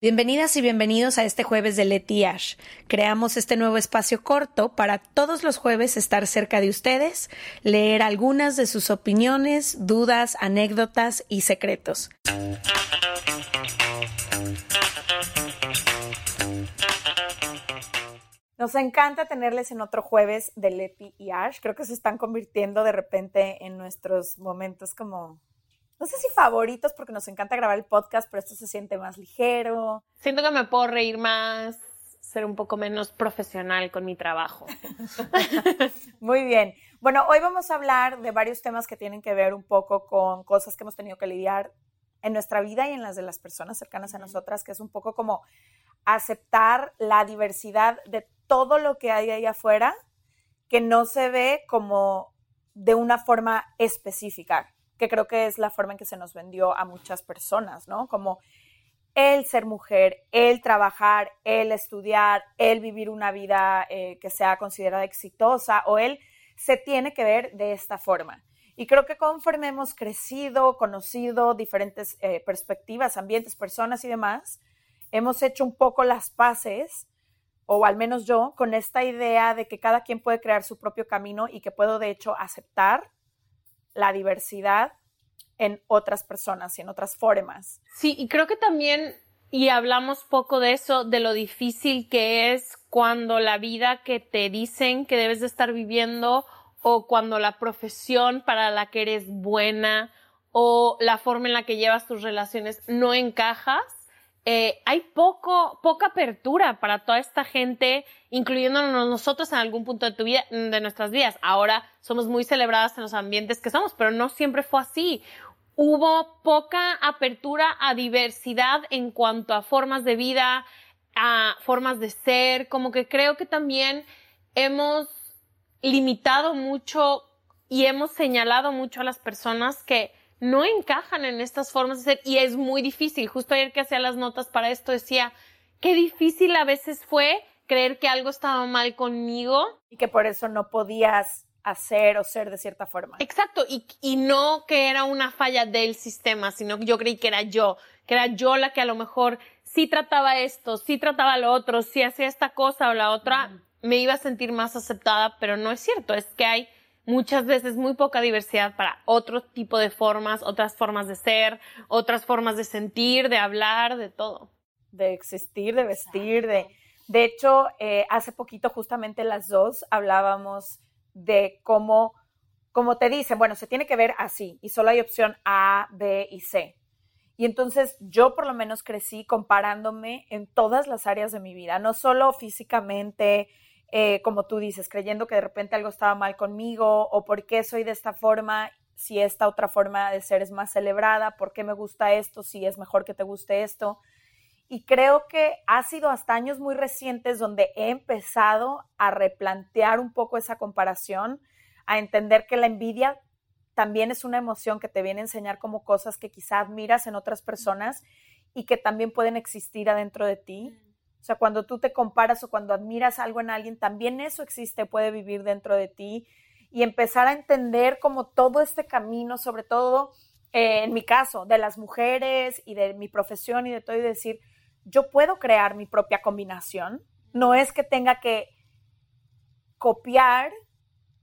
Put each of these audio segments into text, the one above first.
Bienvenidas y bienvenidos a este jueves de Leti Ash. Creamos este nuevo espacio corto para todos los jueves estar cerca de ustedes, leer algunas de sus opiniones, dudas, anécdotas y secretos. Nos encanta tenerles en otro jueves de Leti y Ash. Creo que se están convirtiendo de repente en nuestros momentos como no sé si favoritos porque nos encanta grabar el podcast, pero esto se siente más ligero. Siento que me puedo reír más, ser un poco menos profesional con mi trabajo. Muy bien. Bueno, hoy vamos a hablar de varios temas que tienen que ver un poco con cosas que hemos tenido que lidiar en nuestra vida y en las de las personas cercanas a nosotras, que es un poco como aceptar la diversidad de todo lo que hay ahí afuera, que no se ve como de una forma específica que creo que es la forma en que se nos vendió a muchas personas, ¿no? Como el ser mujer, el trabajar, el estudiar, el vivir una vida eh, que sea considerada exitosa o él se tiene que ver de esta forma. Y creo que conforme hemos crecido, conocido diferentes eh, perspectivas, ambientes, personas y demás, hemos hecho un poco las paces, o al menos yo, con esta idea de que cada quien puede crear su propio camino y que puedo de hecho aceptar la diversidad en otras personas y en otras formas. Sí, y creo que también, y hablamos poco de eso, de lo difícil que es cuando la vida que te dicen que debes de estar viviendo o cuando la profesión para la que eres buena o la forma en la que llevas tus relaciones no encajas eh, hay poco, poca apertura para toda esta gente, incluyéndonos nosotros en algún punto de tu vida, de nuestras vidas. Ahora somos muy celebradas en los ambientes que somos, pero no siempre fue así. Hubo poca apertura a diversidad en cuanto a formas de vida, a formas de ser, como que creo que también hemos limitado mucho y hemos señalado mucho a las personas que no encajan en estas formas de ser y es muy difícil. Justo ayer que hacía las notas para esto decía, qué difícil a veces fue creer que algo estaba mal conmigo. Y que por eso no podías hacer o ser de cierta forma. Exacto, y, y no que era una falla del sistema, sino que yo creí que era yo, que era yo la que a lo mejor sí trataba esto, sí trataba lo otro, sí hacía esta cosa o la otra, me iba a sentir más aceptada, pero no es cierto, es que hay muchas veces muy poca diversidad para otro tipo de formas, otras formas de ser, otras formas de sentir, de hablar, de todo. De existir, de vestir, de... De hecho, eh, hace poquito justamente las dos hablábamos de cómo, como te dicen, bueno, se tiene que ver así y solo hay opción A, B y C. Y entonces yo por lo menos crecí comparándome en todas las áreas de mi vida, no solo físicamente, eh, como tú dices, creyendo que de repente algo estaba mal conmigo o por qué soy de esta forma, si esta otra forma de ser es más celebrada, por qué me gusta esto, si es mejor que te guste esto. Y creo que ha sido hasta años muy recientes donde he empezado a replantear un poco esa comparación, a entender que la envidia también es una emoción que te viene a enseñar como cosas que quizás admiras en otras personas y que también pueden existir adentro de ti o sea, cuando tú te comparas o cuando admiras algo en alguien, también eso existe, puede vivir dentro de ti y empezar a entender como todo este camino, sobre todo eh, en mi caso, de las mujeres y de mi profesión y de todo, y decir, yo puedo crear mi propia combinación. No es que tenga que copiar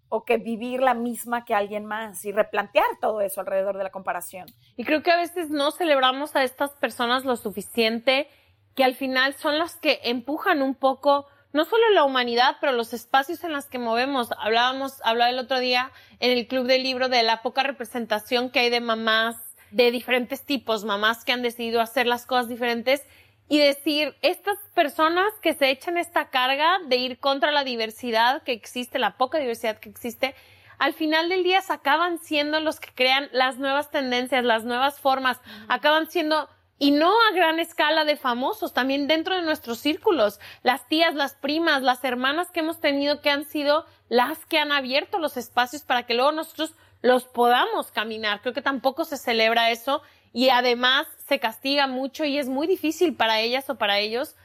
o que vivir la misma que alguien más y replantear todo eso alrededor de la comparación. Y creo que a veces no celebramos a estas personas lo suficiente que al final son las que empujan un poco no solo la humanidad, pero los espacios en los que movemos. Hablábamos, hablaba el otro día en el club del libro de la poca representación que hay de mamás de diferentes tipos, mamás que han decidido hacer las cosas diferentes y decir, estas personas que se echan esta carga de ir contra la diversidad que existe, la poca diversidad que existe, al final del día se acaban siendo los que crean las nuevas tendencias, las nuevas formas, acaban siendo y no a gran escala de famosos, también dentro de nuestros círculos, las tías, las primas, las hermanas que hemos tenido que han sido las que han abierto los espacios para que luego nosotros los podamos caminar. Creo que tampoco se celebra eso y además se castiga mucho y es muy difícil para ellas o para ellos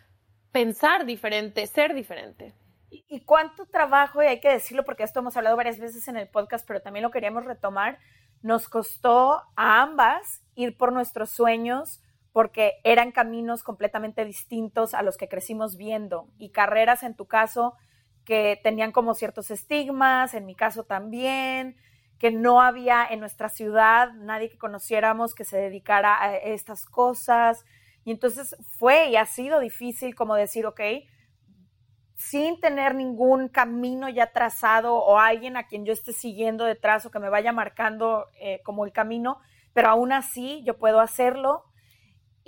pensar diferente, ser diferente. ¿Y cuánto trabajo, y hay que decirlo porque esto hemos hablado varias veces en el podcast, pero también lo queríamos retomar, nos costó a ambas ir por nuestros sueños, porque eran caminos completamente distintos a los que crecimos viendo y carreras en tu caso que tenían como ciertos estigmas, en mi caso también, que no había en nuestra ciudad nadie que conociéramos que se dedicara a estas cosas. Y entonces fue y ha sido difícil como decir, ok, sin tener ningún camino ya trazado o alguien a quien yo esté siguiendo detrás o que me vaya marcando eh, como el camino, pero aún así yo puedo hacerlo.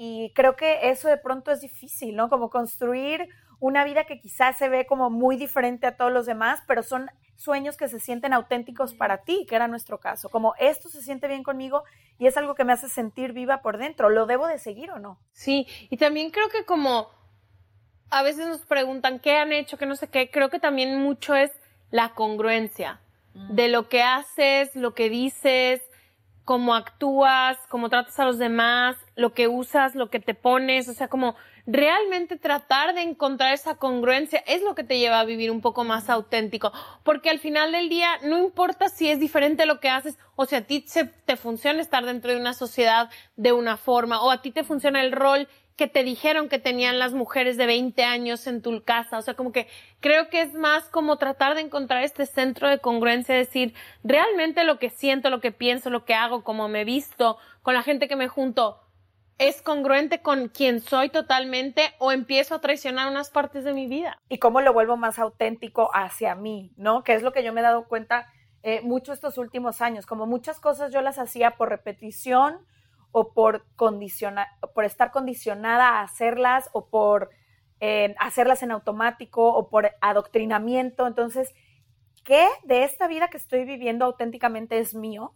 Y creo que eso de pronto es difícil, ¿no? Como construir una vida que quizás se ve como muy diferente a todos los demás, pero son sueños que se sienten auténticos para ti, que era nuestro caso. Como esto se siente bien conmigo y es algo que me hace sentir viva por dentro. ¿Lo debo de seguir o no? Sí, y también creo que como a veces nos preguntan qué han hecho, qué no sé qué, creo que también mucho es la congruencia mm. de lo que haces, lo que dices, cómo actúas, cómo tratas a los demás, lo que usas, lo que te pones, o sea, como realmente tratar de encontrar esa congruencia es lo que te lleva a vivir un poco más auténtico, porque al final del día no importa si es diferente lo que haces o si a ti se, te funciona estar dentro de una sociedad de una forma o a ti te funciona el rol que te dijeron que tenían las mujeres de 20 años en tu casa. O sea, como que creo que es más como tratar de encontrar este centro de congruencia, decir, realmente lo que siento, lo que pienso, lo que hago, como me visto, con la gente que me junto, es congruente con quien soy totalmente o empiezo a traicionar unas partes de mi vida. Y cómo lo vuelvo más auténtico hacia mí, ¿no? Que es lo que yo me he dado cuenta eh, mucho estos últimos años. Como muchas cosas yo las hacía por repetición, o por, por estar condicionada a hacerlas o por eh, hacerlas en automático o por adoctrinamiento. Entonces, ¿qué de esta vida que estoy viviendo auténticamente es mío?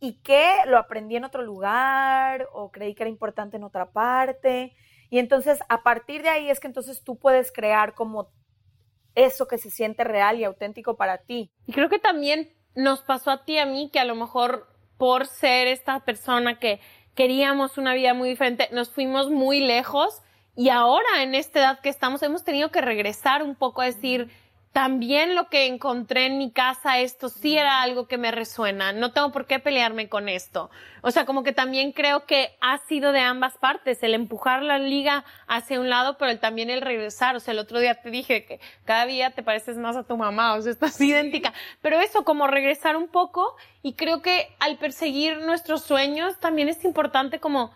¿Y qué lo aprendí en otro lugar o creí que era importante en otra parte? Y entonces, a partir de ahí es que entonces tú puedes crear como eso que se siente real y auténtico para ti. Y creo que también nos pasó a ti y a mí que a lo mejor por ser esta persona que queríamos una vida muy diferente, nos fuimos muy lejos y ahora en esta edad que estamos hemos tenido que regresar un poco a decir, también lo que encontré en mi casa, esto sí era algo que me resuena, no tengo por qué pelearme con esto. O sea, como que también creo que ha sido de ambas partes, el empujar la liga hacia un lado, pero también el regresar. O sea, el otro día te dije que cada día te pareces más a tu mamá, o sea, estás idéntica. Pero eso, como regresar un poco, y creo que al perseguir nuestros sueños también es importante como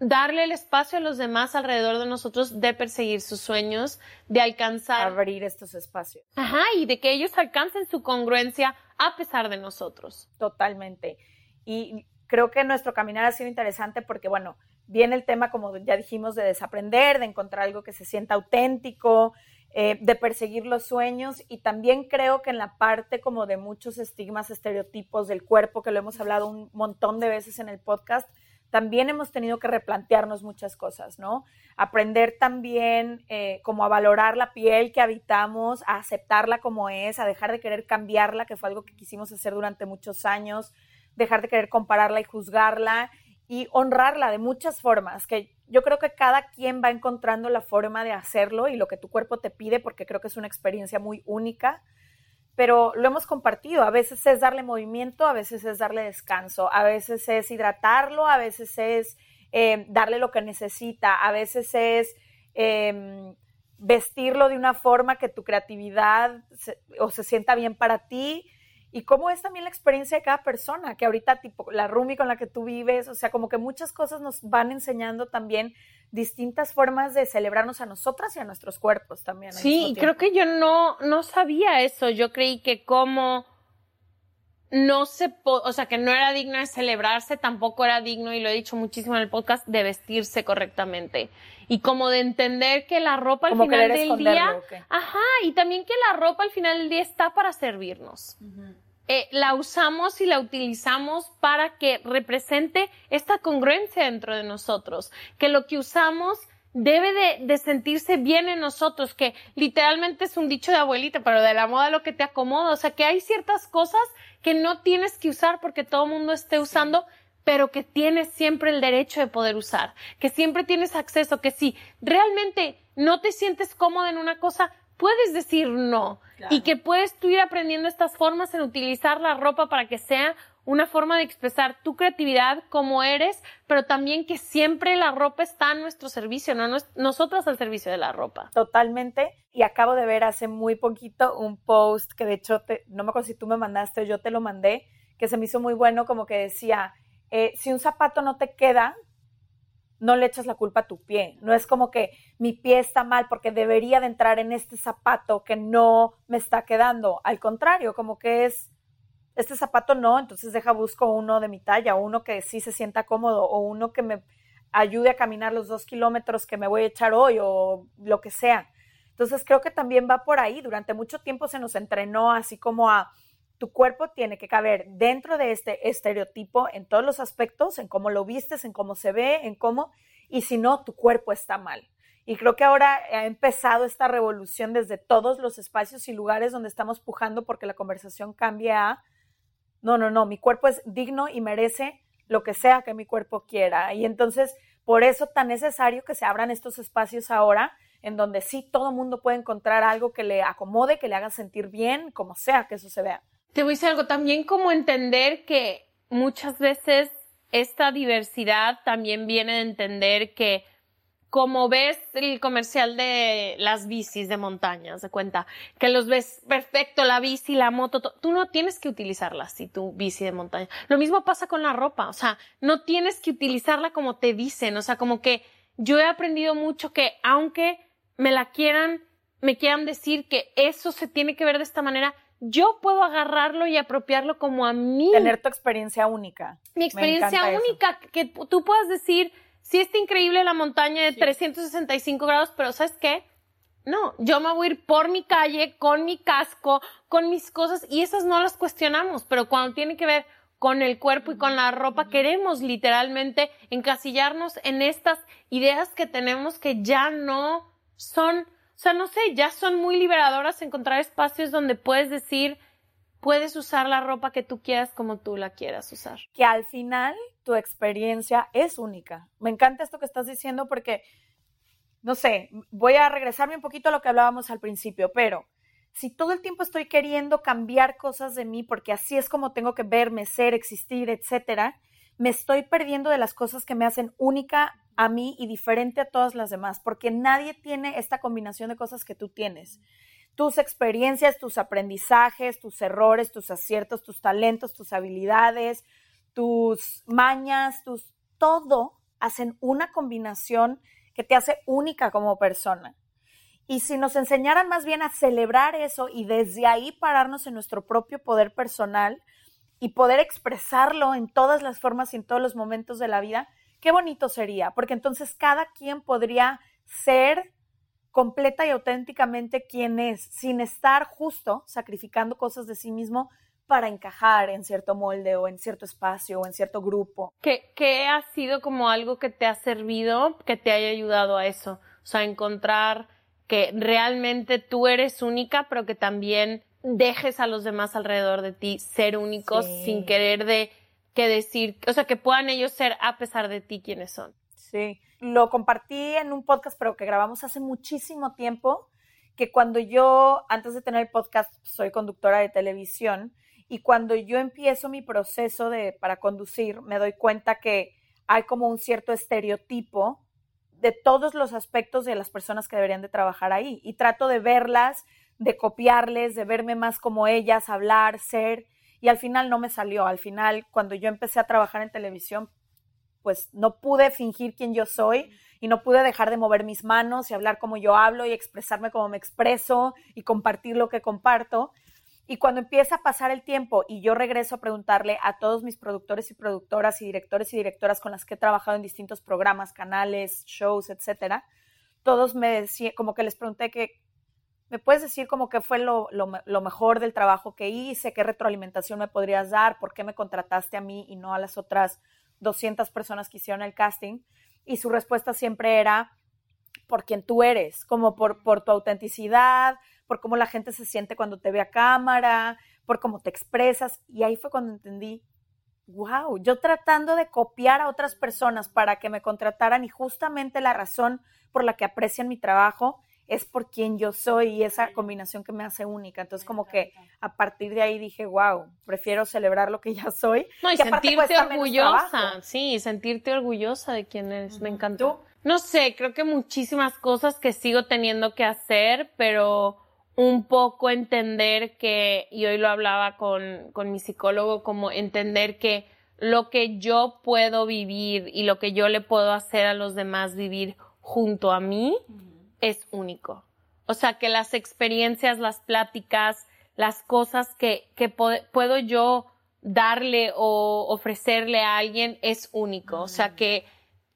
darle el espacio a los demás alrededor de nosotros de perseguir sus sueños, de alcanzar. Abrir estos espacios. Ajá, y de que ellos alcancen su congruencia a pesar de nosotros. Totalmente. Y creo que nuestro caminar ha sido interesante porque, bueno, viene el tema, como ya dijimos, de desaprender, de encontrar algo que se sienta auténtico, eh, de perseguir los sueños y también creo que en la parte como de muchos estigmas, estereotipos del cuerpo, que lo hemos hablado un montón de veces en el podcast, también hemos tenido que replantearnos muchas cosas, ¿no? Aprender también eh, como a valorar la piel que habitamos, a aceptarla como es, a dejar de querer cambiarla, que fue algo que quisimos hacer durante muchos años, dejar de querer compararla y juzgarla y honrarla de muchas formas, que yo creo que cada quien va encontrando la forma de hacerlo y lo que tu cuerpo te pide, porque creo que es una experiencia muy única pero lo hemos compartido. A veces es darle movimiento, a veces es darle descanso, a veces es hidratarlo, a veces es eh, darle lo que necesita, a veces es em, vestirlo de una forma que tu creatividad o se sienta bien para ti y cómo es también la experiencia de cada persona, que ahorita tipo la Rumi con la que tú vives, o sea, como que muchas cosas nos van enseñando también distintas formas de celebrarnos a nosotras y a nuestros cuerpos también. Sí, creo que yo no, no sabía eso, yo creí que como no se, o sea, que no era digno de celebrarse, tampoco era digno, y lo he dicho muchísimo en el podcast, de vestirse correctamente. Y como de entender que la ropa al final del día, ajá, y también que la ropa al final del día está para servirnos. Eh, la usamos y la utilizamos para que represente esta congruencia dentro de nosotros, que lo que usamos debe de, de, sentirse bien en nosotros, que literalmente es un dicho de abuelita, pero de la moda lo que te acomoda, o sea que hay ciertas cosas que no tienes que usar porque todo el mundo esté usando, pero que tienes siempre el derecho de poder usar, que siempre tienes acceso, que si realmente no te sientes cómodo en una cosa, puedes decir no y que puedes tú ir aprendiendo estas formas en utilizar la ropa para que sea una forma de expresar tu creatividad como eres, pero también que siempre la ropa está a nuestro servicio, no nosotras al servicio de la ropa. Totalmente. Y acabo de ver hace muy poquito un post que de hecho, no me acuerdo si tú me mandaste o yo te lo mandé, que se me hizo muy bueno, como que decía, eh, si un zapato no te queda, no le echas la culpa a tu pie. No es como que mi pie está mal porque debería de entrar en este zapato que no me está quedando. Al contrario, como que es, este zapato no, entonces deja busco uno de mi talla, uno que sí se sienta cómodo o uno que me ayude a caminar los dos kilómetros que me voy a echar hoy o lo que sea. Entonces creo que también va por ahí. Durante mucho tiempo se nos entrenó así como a tu cuerpo tiene que caber dentro de este estereotipo en todos los aspectos, en cómo lo vistes, en cómo se ve, en cómo, y si no, tu cuerpo está mal. Y creo que ahora ha empezado esta revolución desde todos los espacios y lugares donde estamos pujando porque la conversación cambia a, no, no, no, mi cuerpo es digno y merece lo que sea que mi cuerpo quiera. Y entonces, por eso tan necesario que se abran estos espacios ahora en donde sí todo mundo puede encontrar algo que le acomode, que le haga sentir bien, como sea que eso se vea. Te voy a decir algo, también como entender que muchas veces esta diversidad también viene de entender que como ves el comercial de las bicis de montaña, se cuenta, que los ves perfecto, la bici, la moto, tú no tienes que utilizarla así, tu bici de montaña. Lo mismo pasa con la ropa, o sea, no tienes que utilizarla como te dicen, o sea, como que yo he aprendido mucho que aunque me la quieran, me quieran decir que eso se tiene que ver de esta manera, yo puedo agarrarlo y apropiarlo como a mí. Tener tu experiencia única. Mi experiencia única, que tú puedas decir, sí está increíble la montaña de 365 grados, pero ¿sabes qué? No, yo me voy a ir por mi calle, con mi casco, con mis cosas, y esas no las cuestionamos, pero cuando tiene que ver con el cuerpo y con la ropa, queremos literalmente encasillarnos en estas ideas que tenemos que ya no son sea, no sé, ya son muy liberadoras encontrar espacios donde puedes decir, puedes usar la ropa que tú quieras como tú la quieras usar. Que al final tu experiencia es única. Me encanta esto que estás diciendo porque, no sé, voy a regresarme un poquito a lo que hablábamos al principio, pero si todo el tiempo estoy queriendo cambiar cosas de mí porque así es como tengo que verme, ser, existir, etcétera, me estoy perdiendo de las cosas que me hacen única a mí y diferente a todas las demás, porque nadie tiene esta combinación de cosas que tú tienes. Tus experiencias, tus aprendizajes, tus errores, tus aciertos, tus talentos, tus habilidades, tus mañas, tus todo hacen una combinación que te hace única como persona. Y si nos enseñaran más bien a celebrar eso y desde ahí pararnos en nuestro propio poder personal y poder expresarlo en todas las formas y en todos los momentos de la vida, qué bonito sería, porque entonces cada quien podría ser completa y auténticamente quien es, sin estar justo sacrificando cosas de sí mismo para encajar en cierto molde o en cierto espacio o en cierto grupo. ¿Qué, ¿Qué, ha sido como algo que te ha servido, que te haya ayudado a eso? O sea, encontrar que realmente tú eres única, pero que también dejes a los demás alrededor de ti ser únicos sin querer de que decir, o sea, que puedan ellos ser a pesar de ti quienes son. Sí, lo compartí en un podcast, pero que grabamos hace muchísimo tiempo, que cuando yo, antes de tener el podcast, soy conductora de televisión, y cuando yo empiezo mi proceso de, para conducir, me doy cuenta que hay como un cierto estereotipo de todos los aspectos de las personas que deberían de trabajar ahí, y trato de verlas, de copiarles, de verme más como ellas, hablar, ser, y al final no me salió. Al final, cuando yo empecé a trabajar en televisión, pues no pude fingir quién yo soy y no pude dejar de mover mis manos y hablar como yo hablo y expresarme como me expreso y compartir lo que comparto. Y cuando empieza a pasar el tiempo y yo regreso a preguntarle a todos mis productores y productoras y directores y directoras con las que he trabajado en distintos programas, canales, shows, etcétera, todos me decían, como que les pregunté que ¿Me puedes decir como qué fue lo, mejor del trabajo que hice? ¿Qué retroalimentación me podrías dar? ¿Por qué me contrataste a mí y no a las otras 200 personas que hicieron el casting? Y su respuesta siempre era por quien tú eres, como por, por tu autenticidad, por cómo la gente se siente cuando te ve a cámara, por cómo te expresas. Y ahí fue cuando entendí, wow, yo tratando de copiar a otras personas para que me contrataran y justamente la razón por la que aprecian mi trabajo es por quien yo soy y esa combinación que me hace única. Entonces, como que a partir de ahí dije, wow, prefiero celebrar lo que ya soy. No, y sentirte orgullosa, sí, sentirte orgullosa de quién eres, me encantó. No sé, creo que muchísimas cosas que sigo teniendo que hacer, pero un poco entender que, y hoy lo hablaba con, con mi psicólogo, como entender que lo que yo puedo vivir y lo que yo le puedo hacer a los demás vivir junto a mí es único. O sea, que las experiencias, las pláticas, las cosas que, que puedo yo darle o ofrecerle a alguien es único. O sea, que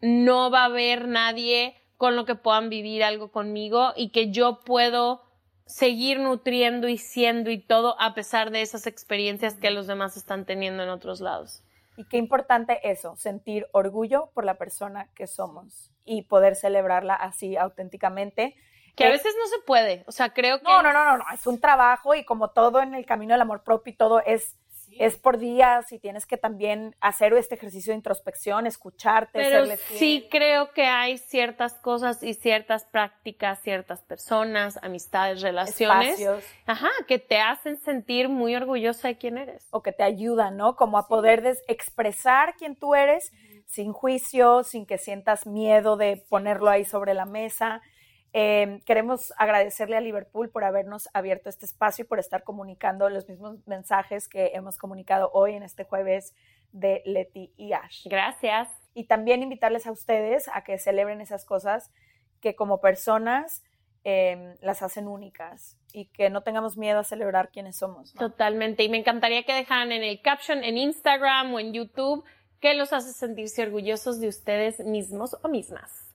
no va a haber nadie con lo que puedan vivir algo conmigo y que yo puedo seguir nutriendo y siendo y todo a pesar de esas experiencias que los demás están teniendo en otros lados. Y qué importante eso, sentir orgullo por la persona que somos y poder celebrarla así auténticamente. Que a veces no se puede, o sea, creo que... No, no, no, no, no, es un trabajo y como todo en el camino del amor propio y todo es es por días y tienes que también hacer este ejercicio de introspección, escucharte. Pero sí creo que hay ciertas cosas y ciertas prácticas, ciertas personas, amistades, relaciones, ajá, que te hacen sentir muy orgullosa de quién eres. O que te ayudan, ¿no? Como a poder expresar quién tú eres sin juicio, sin que sientas miedo de ponerlo ahí sobre la mesa. Em, queremos agradecerle a Liverpool por habernos abierto este espacio y por estar comunicando los mismos mensajes que hemos comunicado hoy en este jueves de Leti y Ash. Gracias. Y también invitarles a ustedes a que celebren esas cosas que como personas em, las hacen únicas y que no tengamos miedo a celebrar quiénes somos. Totalmente. Y me encantaría que dejaran en el caption en Instagram o en YouTube qué los hace sentirse orgullosos de ustedes mismos o mismas.